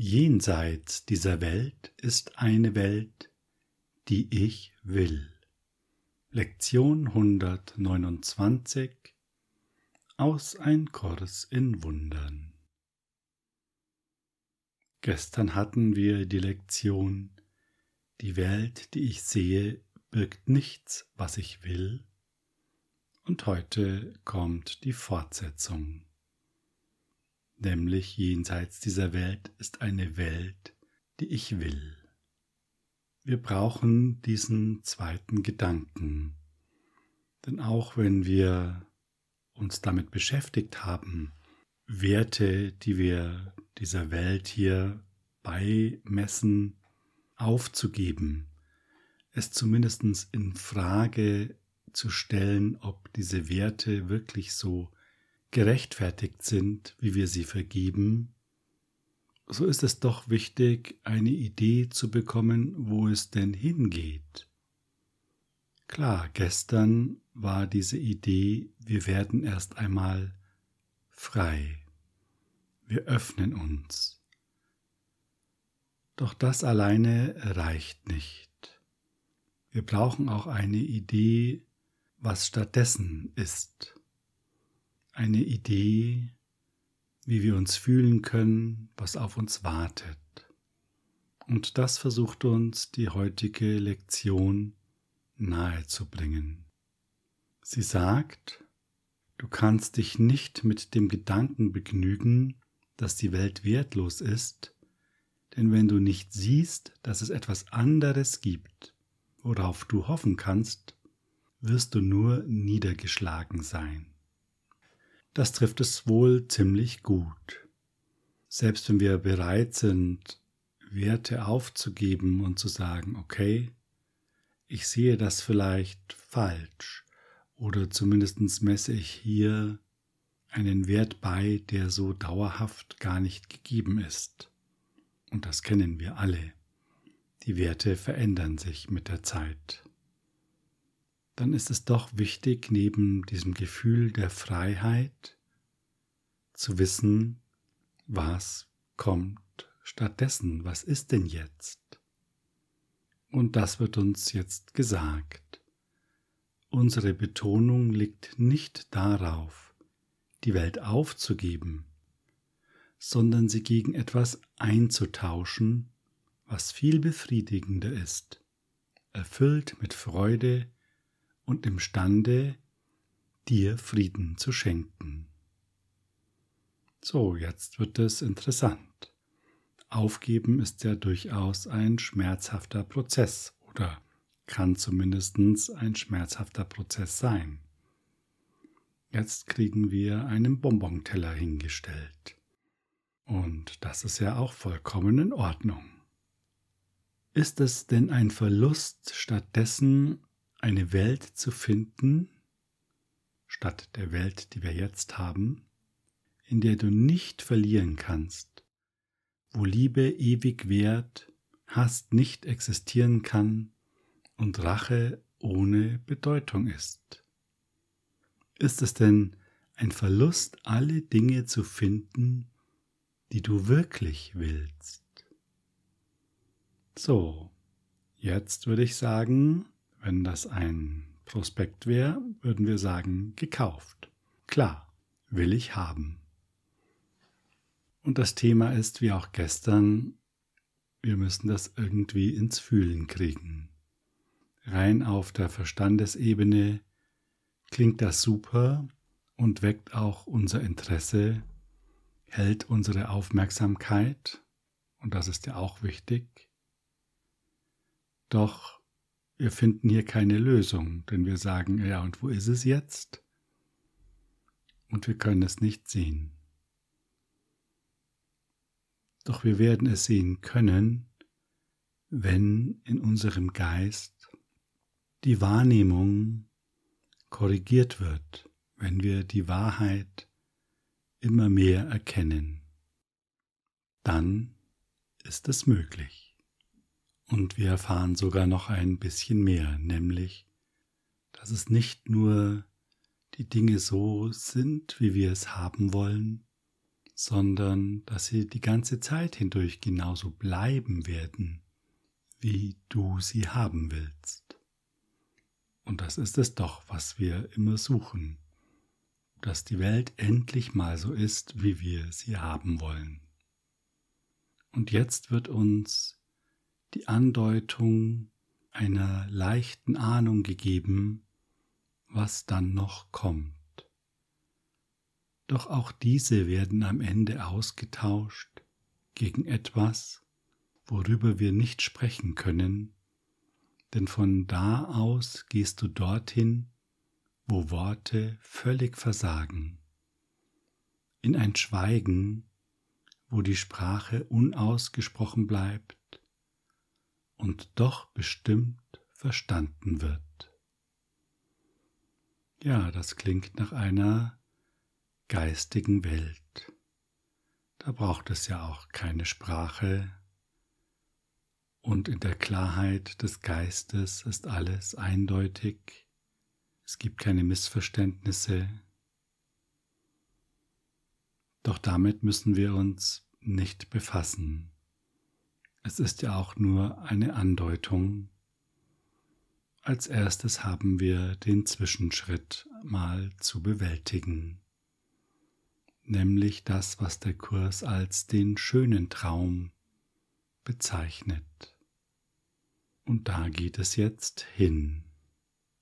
Jenseits dieser Welt ist eine Welt, die ich will. Lektion 129 aus Ein Kurs in Wundern. Gestern hatten wir die Lektion Die Welt, die ich sehe, birgt nichts, was ich will, und heute kommt die Fortsetzung nämlich jenseits dieser Welt ist eine Welt, die ich will. Wir brauchen diesen zweiten Gedanken, denn auch wenn wir uns damit beschäftigt haben, Werte, die wir dieser Welt hier beimessen, aufzugeben, es zumindest in Frage zu stellen, ob diese Werte wirklich so gerechtfertigt sind, wie wir sie vergeben, so ist es doch wichtig, eine Idee zu bekommen, wo es denn hingeht. Klar, gestern war diese Idee, wir werden erst einmal frei, wir öffnen uns. Doch das alleine reicht nicht. Wir brauchen auch eine Idee, was stattdessen ist eine Idee, wie wir uns fühlen können, was auf uns wartet. Und das versucht uns die heutige Lektion nahezubringen. Sie sagt, du kannst dich nicht mit dem Gedanken begnügen, dass die Welt wertlos ist, denn wenn du nicht siehst, dass es etwas anderes gibt, worauf du hoffen kannst, wirst du nur niedergeschlagen sein das trifft es wohl ziemlich gut. Selbst wenn wir bereit sind, Werte aufzugeben und zu sagen, okay, ich sehe das vielleicht falsch oder zumindest messe ich hier einen Wert bei, der so dauerhaft gar nicht gegeben ist. Und das kennen wir alle. Die Werte verändern sich mit der Zeit. Dann ist es doch wichtig, neben diesem Gefühl der Freiheit zu wissen, was kommt stattdessen, was ist denn jetzt? Und das wird uns jetzt gesagt. Unsere Betonung liegt nicht darauf, die Welt aufzugeben, sondern sie gegen etwas einzutauschen, was viel befriedigender ist, erfüllt mit Freude und imstande, dir Frieden zu schenken. So, jetzt wird es interessant. Aufgeben ist ja durchaus ein schmerzhafter Prozess oder kann zumindest ein schmerzhafter Prozess sein. Jetzt kriegen wir einen Bonbonteller hingestellt. Und das ist ja auch vollkommen in Ordnung. Ist es denn ein Verlust, stattdessen eine Welt zu finden, statt der Welt, die wir jetzt haben? in der du nicht verlieren kannst, wo Liebe ewig währt, Hass nicht existieren kann und Rache ohne Bedeutung ist. Ist es denn ein Verlust, alle Dinge zu finden, die du wirklich willst? So, jetzt würde ich sagen, wenn das ein Prospekt wäre, würden wir sagen, gekauft. Klar, will ich haben. Und das Thema ist, wie auch gestern, wir müssen das irgendwie ins Fühlen kriegen. Rein auf der Verstandesebene klingt das super und weckt auch unser Interesse, hält unsere Aufmerksamkeit, und das ist ja auch wichtig. Doch wir finden hier keine Lösung, denn wir sagen, ja, und wo ist es jetzt? Und wir können es nicht sehen. Doch wir werden es sehen können, wenn in unserem Geist die Wahrnehmung korrigiert wird, wenn wir die Wahrheit immer mehr erkennen. Dann ist es möglich. Und wir erfahren sogar noch ein bisschen mehr, nämlich, dass es nicht nur die Dinge so sind, wie wir es haben wollen, sondern dass sie die ganze Zeit hindurch genauso bleiben werden, wie du sie haben willst. Und das ist es doch, was wir immer suchen, dass die Welt endlich mal so ist, wie wir sie haben wollen. Und jetzt wird uns die Andeutung einer leichten Ahnung gegeben, was dann noch kommt. Doch auch diese werden am Ende ausgetauscht gegen etwas, worüber wir nicht sprechen können, denn von da aus gehst du dorthin, wo Worte völlig versagen, in ein Schweigen, wo die Sprache unausgesprochen bleibt und doch bestimmt verstanden wird. Ja, das klingt nach einer geistigen Welt. Da braucht es ja auch keine Sprache, und in der Klarheit des Geistes ist alles eindeutig, es gibt keine Missverständnisse, doch damit müssen wir uns nicht befassen. Es ist ja auch nur eine Andeutung. Als erstes haben wir den Zwischenschritt mal zu bewältigen nämlich das, was der Kurs als den schönen Traum bezeichnet. Und da geht es jetzt hin.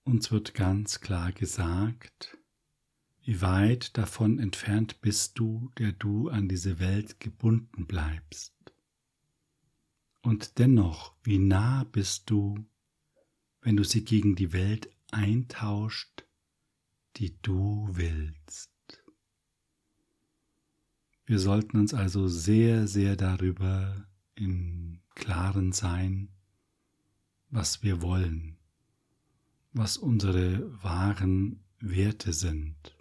Uns wird ganz klar gesagt, wie weit davon entfernt bist du, der du an diese Welt gebunden bleibst. Und dennoch, wie nah bist du, wenn du sie gegen die Welt eintauscht, die du willst. Wir sollten uns also sehr, sehr darüber im Klaren sein, was wir wollen, was unsere wahren Werte sind,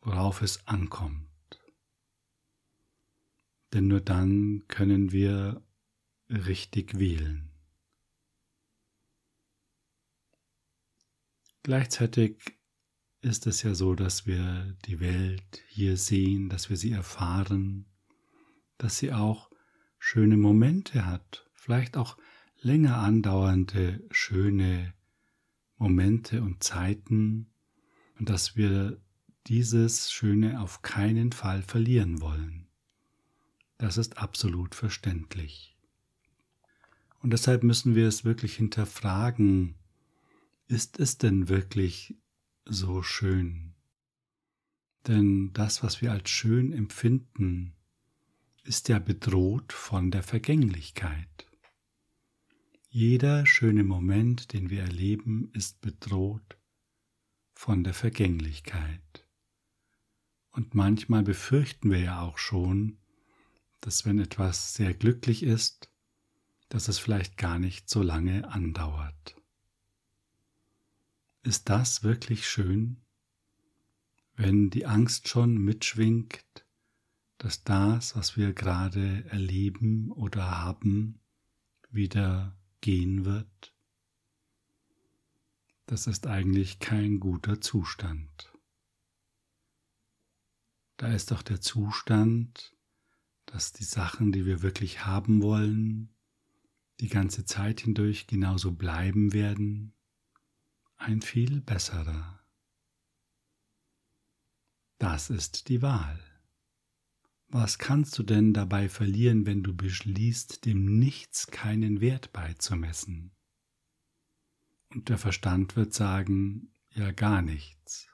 worauf es ankommt. Denn nur dann können wir richtig wählen. Gleichzeitig ist es ja so, dass wir die Welt hier sehen, dass wir sie erfahren, dass sie auch schöne Momente hat, vielleicht auch länger andauernde schöne Momente und Zeiten und dass wir dieses Schöne auf keinen Fall verlieren wollen. Das ist absolut verständlich. Und deshalb müssen wir es wirklich hinterfragen, ist es denn wirklich so schön. Denn das, was wir als schön empfinden, ist ja bedroht von der Vergänglichkeit. Jeder schöne Moment, den wir erleben, ist bedroht von der Vergänglichkeit. Und manchmal befürchten wir ja auch schon, dass wenn etwas sehr glücklich ist, dass es vielleicht gar nicht so lange andauert. Ist das wirklich schön, wenn die Angst schon mitschwingt, dass das, was wir gerade erleben oder haben, wieder gehen wird? Das ist eigentlich kein guter Zustand. Da ist doch der Zustand, dass die Sachen, die wir wirklich haben wollen, die ganze Zeit hindurch genauso bleiben werden, ein viel besserer. Das ist die Wahl. Was kannst du denn dabei verlieren, wenn du beschließt, dem Nichts keinen Wert beizumessen? Und der Verstand wird sagen, ja gar nichts.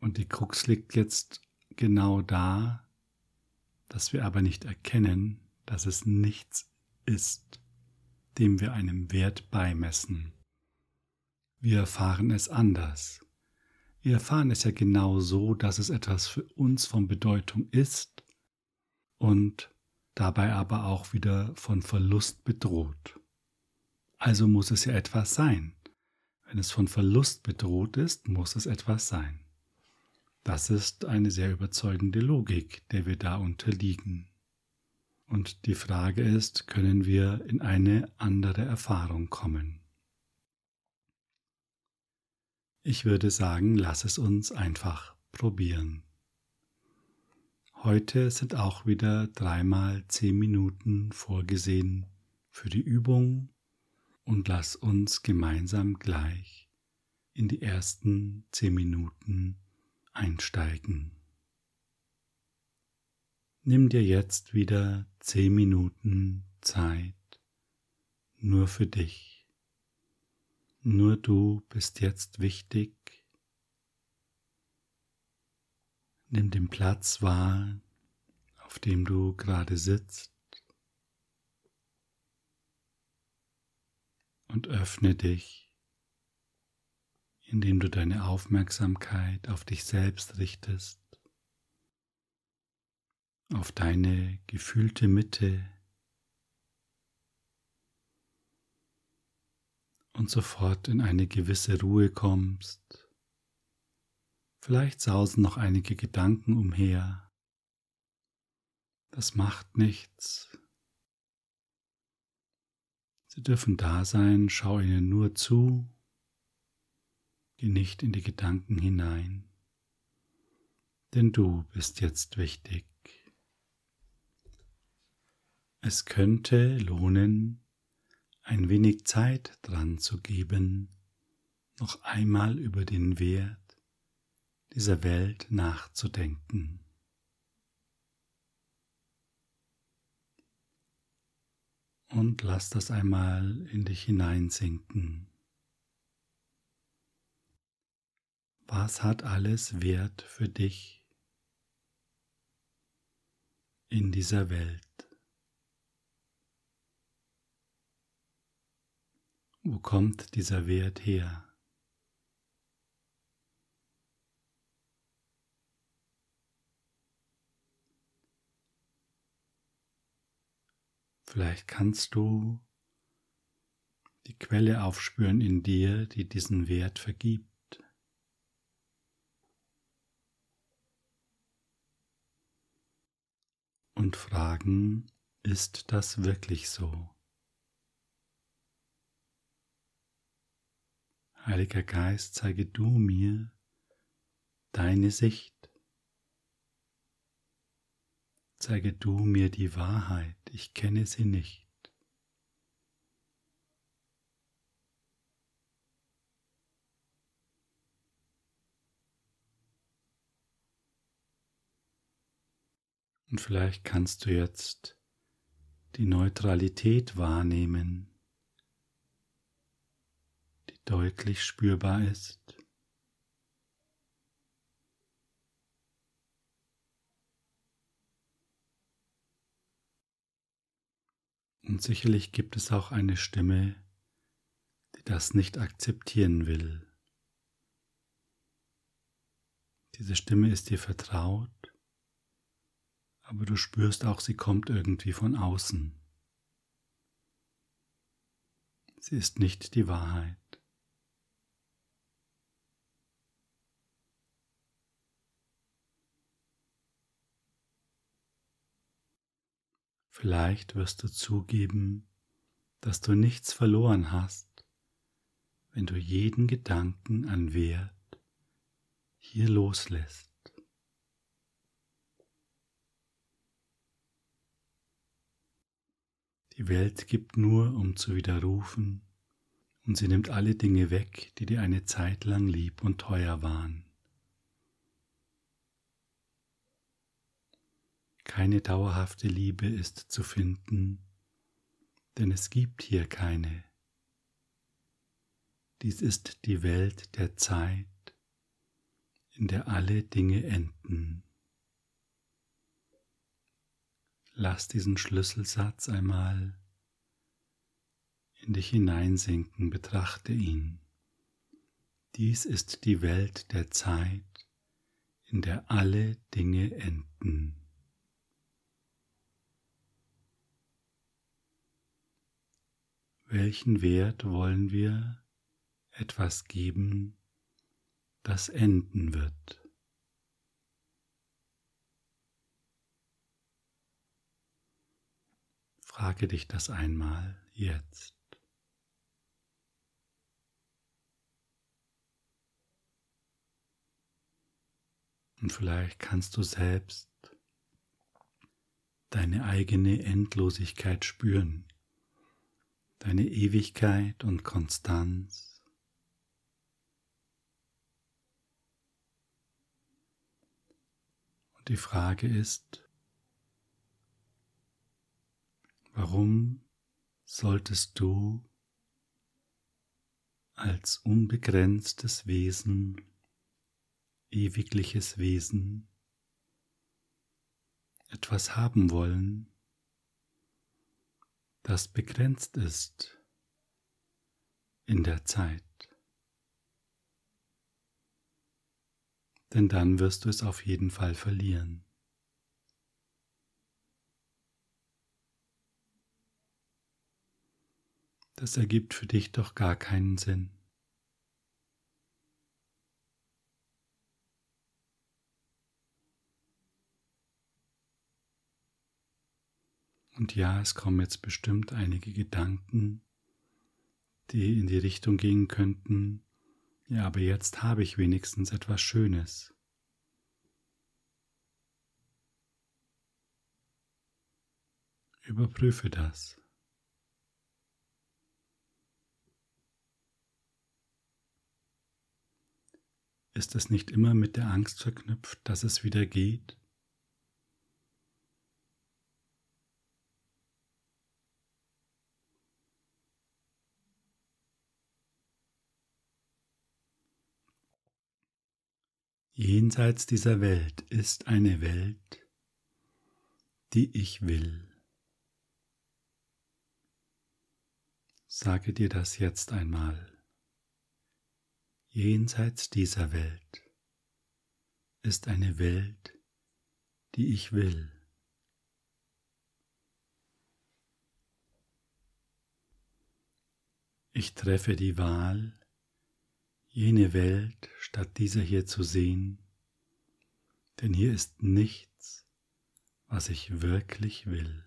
Und die Krux liegt jetzt genau da, dass wir aber nicht erkennen, dass es nichts ist, dem wir einen Wert beimessen. Wir erfahren es anders. Wir erfahren es ja genau so, dass es etwas für uns von Bedeutung ist und dabei aber auch wieder von Verlust bedroht. Also muss es ja etwas sein. Wenn es von Verlust bedroht ist, muss es etwas sein. Das ist eine sehr überzeugende Logik, der wir da unterliegen. Und die Frage ist, können wir in eine andere Erfahrung kommen? Ich würde sagen, lass es uns einfach probieren. Heute sind auch wieder dreimal zehn Minuten vorgesehen für die Übung und lass uns gemeinsam gleich in die ersten zehn Minuten einsteigen. Nimm dir jetzt wieder zehn Minuten Zeit nur für dich. Nur du bist jetzt wichtig. Nimm den Platz wahr, auf dem du gerade sitzt und öffne dich, indem du deine Aufmerksamkeit auf dich selbst richtest auf deine gefühlte Mitte und sofort in eine gewisse Ruhe kommst. Vielleicht sausen noch einige Gedanken umher. Das macht nichts. Sie dürfen da sein, schau ihnen nur zu, geh nicht in die Gedanken hinein, denn du bist jetzt wichtig. Es könnte lohnen, ein wenig Zeit dran zu geben, noch einmal über den Wert dieser Welt nachzudenken. Und lass das einmal in dich hineinsinken. Was hat alles Wert für dich in dieser Welt? Wo kommt dieser Wert her? Vielleicht kannst du die Quelle aufspüren in dir, die diesen Wert vergibt. Und fragen, ist das wirklich so? Heiliger Geist, zeige du mir deine Sicht. Zeige du mir die Wahrheit, ich kenne sie nicht. Und vielleicht kannst du jetzt die Neutralität wahrnehmen deutlich spürbar ist. Und sicherlich gibt es auch eine Stimme, die das nicht akzeptieren will. Diese Stimme ist dir vertraut, aber du spürst auch, sie kommt irgendwie von außen. Sie ist nicht die Wahrheit. Vielleicht wirst du zugeben, dass du nichts verloren hast, wenn du jeden Gedanken an Wert hier loslässt. Die Welt gibt nur, um zu widerrufen, und sie nimmt alle Dinge weg, die dir eine Zeit lang lieb und teuer waren. Keine dauerhafte Liebe ist zu finden, denn es gibt hier keine. Dies ist die Welt der Zeit, in der alle Dinge enden. Lass diesen Schlüsselsatz einmal in dich hineinsinken, betrachte ihn. Dies ist die Welt der Zeit, in der alle Dinge enden. Welchen Wert wollen wir etwas geben, das enden wird? Frage dich das einmal jetzt. Und vielleicht kannst du selbst deine eigene Endlosigkeit spüren, deine Ewigkeit und Konstanz. Und die Frage ist, warum solltest du als unbegrenztes Wesen, ewigliches Wesen, etwas haben wollen, das begrenzt ist in der Zeit. Denn dann wirst du es auf jeden Fall verlieren. Das ergibt für dich doch gar keinen Sinn. Und ja, es kommen jetzt bestimmt einige Gedanken, die in die Richtung gehen könnten, ja, aber jetzt habe ich wenigstens etwas Schönes. Überprüfe das. Ist es nicht immer mit der Angst verknüpft, dass es wieder geht? Jenseits dieser Welt ist eine Welt, die ich will. Sage dir das jetzt einmal. Jenseits dieser Welt ist eine Welt, die ich will. Ich treffe die Wahl, jene Welt statt dieser hier zu sehen, denn hier ist nichts, was ich wirklich will.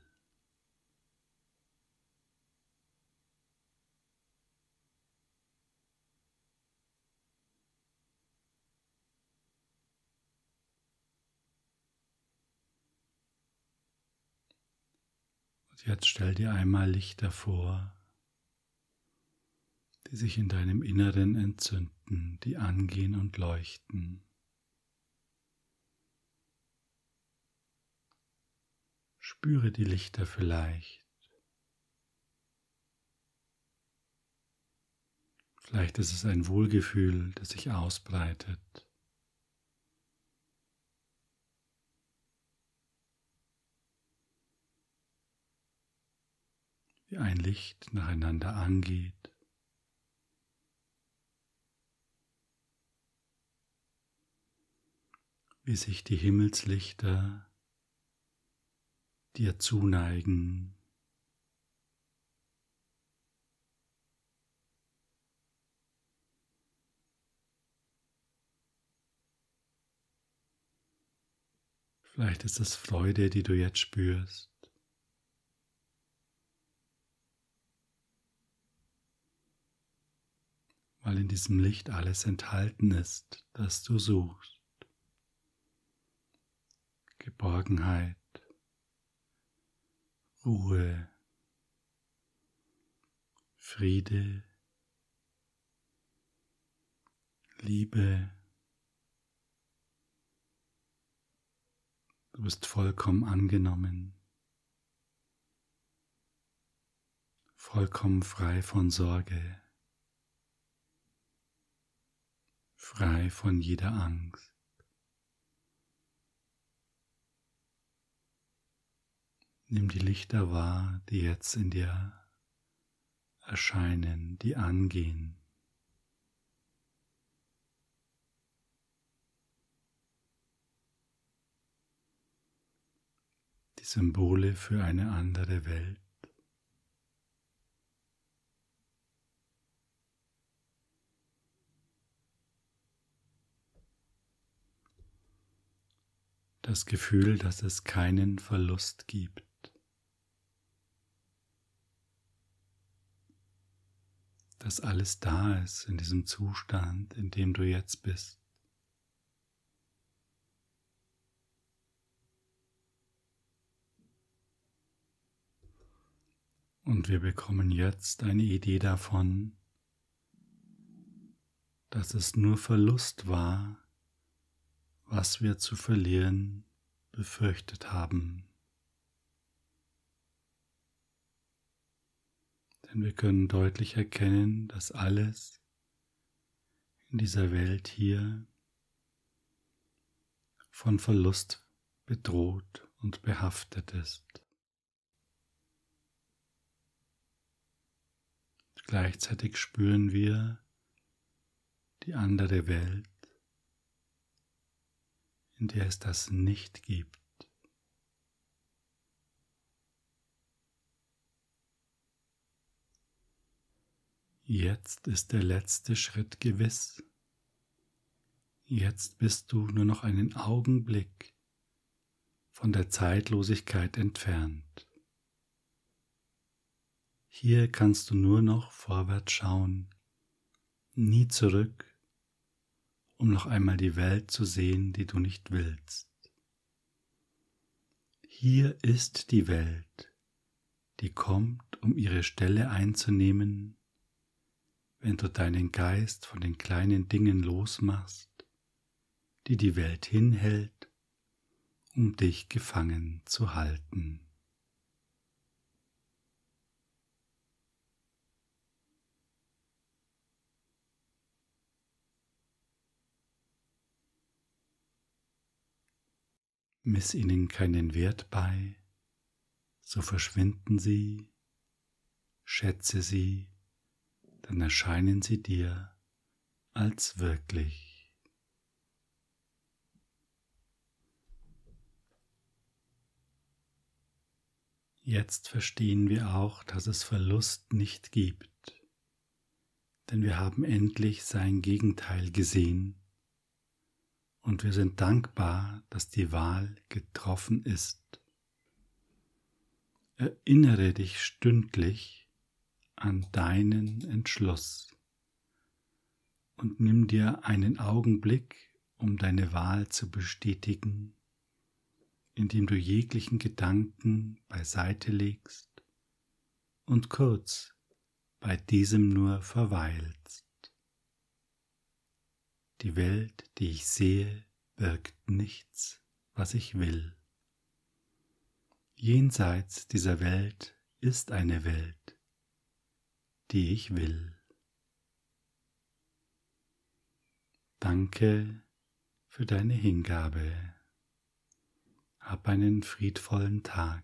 Jetzt stell dir einmal Lichter vor, die sich in deinem Inneren entzünden, die angehen und leuchten. Spüre die Lichter vielleicht. Vielleicht ist es ein Wohlgefühl, das sich ausbreitet. Wie ein Licht nacheinander angeht. wie sich die Himmelslichter dir zuneigen. Vielleicht ist es Freude, die du jetzt spürst. Weil in diesem Licht alles enthalten ist, das du suchst. Geborgenheit, Ruhe, Friede, Liebe. Du bist vollkommen angenommen, vollkommen frei von Sorge, frei von jeder Angst. Nimm die Lichter wahr, die jetzt in dir erscheinen, die angehen. Die Symbole für eine andere Welt. Das Gefühl, dass es keinen Verlust gibt. dass alles da ist in diesem Zustand, in dem du jetzt bist. Und wir bekommen jetzt eine Idee davon, dass es nur Verlust war, was wir zu verlieren befürchtet haben. Denn wir können deutlich erkennen, dass alles in dieser Welt hier von Verlust bedroht und behaftet ist. Gleichzeitig spüren wir die andere Welt, in der es das nicht gibt. Jetzt ist der letzte Schritt gewiss. Jetzt bist du nur noch einen Augenblick von der Zeitlosigkeit entfernt. Hier kannst du nur noch vorwärts schauen, nie zurück, um noch einmal die Welt zu sehen, die du nicht willst. Hier ist die Welt, die kommt, um ihre Stelle einzunehmen, wenn du deinen Geist von den kleinen Dingen losmachst, die die Welt hinhält, um dich gefangen zu halten. Miss ihnen keinen Wert bei, so verschwinden sie, schätze sie, dann erscheinen sie dir als wirklich. Jetzt verstehen wir auch, dass es Verlust nicht gibt, denn wir haben endlich sein Gegenteil gesehen und wir sind dankbar, dass die Wahl getroffen ist. Erinnere dich stündlich an deinen Entschluss und nimm dir einen Augenblick, um deine Wahl zu bestätigen, indem du jeglichen Gedanken beiseite legst und kurz bei diesem nur verweilst. Die Welt, die ich sehe, birgt nichts, was ich will. Jenseits dieser Welt ist eine Welt, die ich will. Danke für deine Hingabe. Hab einen friedvollen Tag.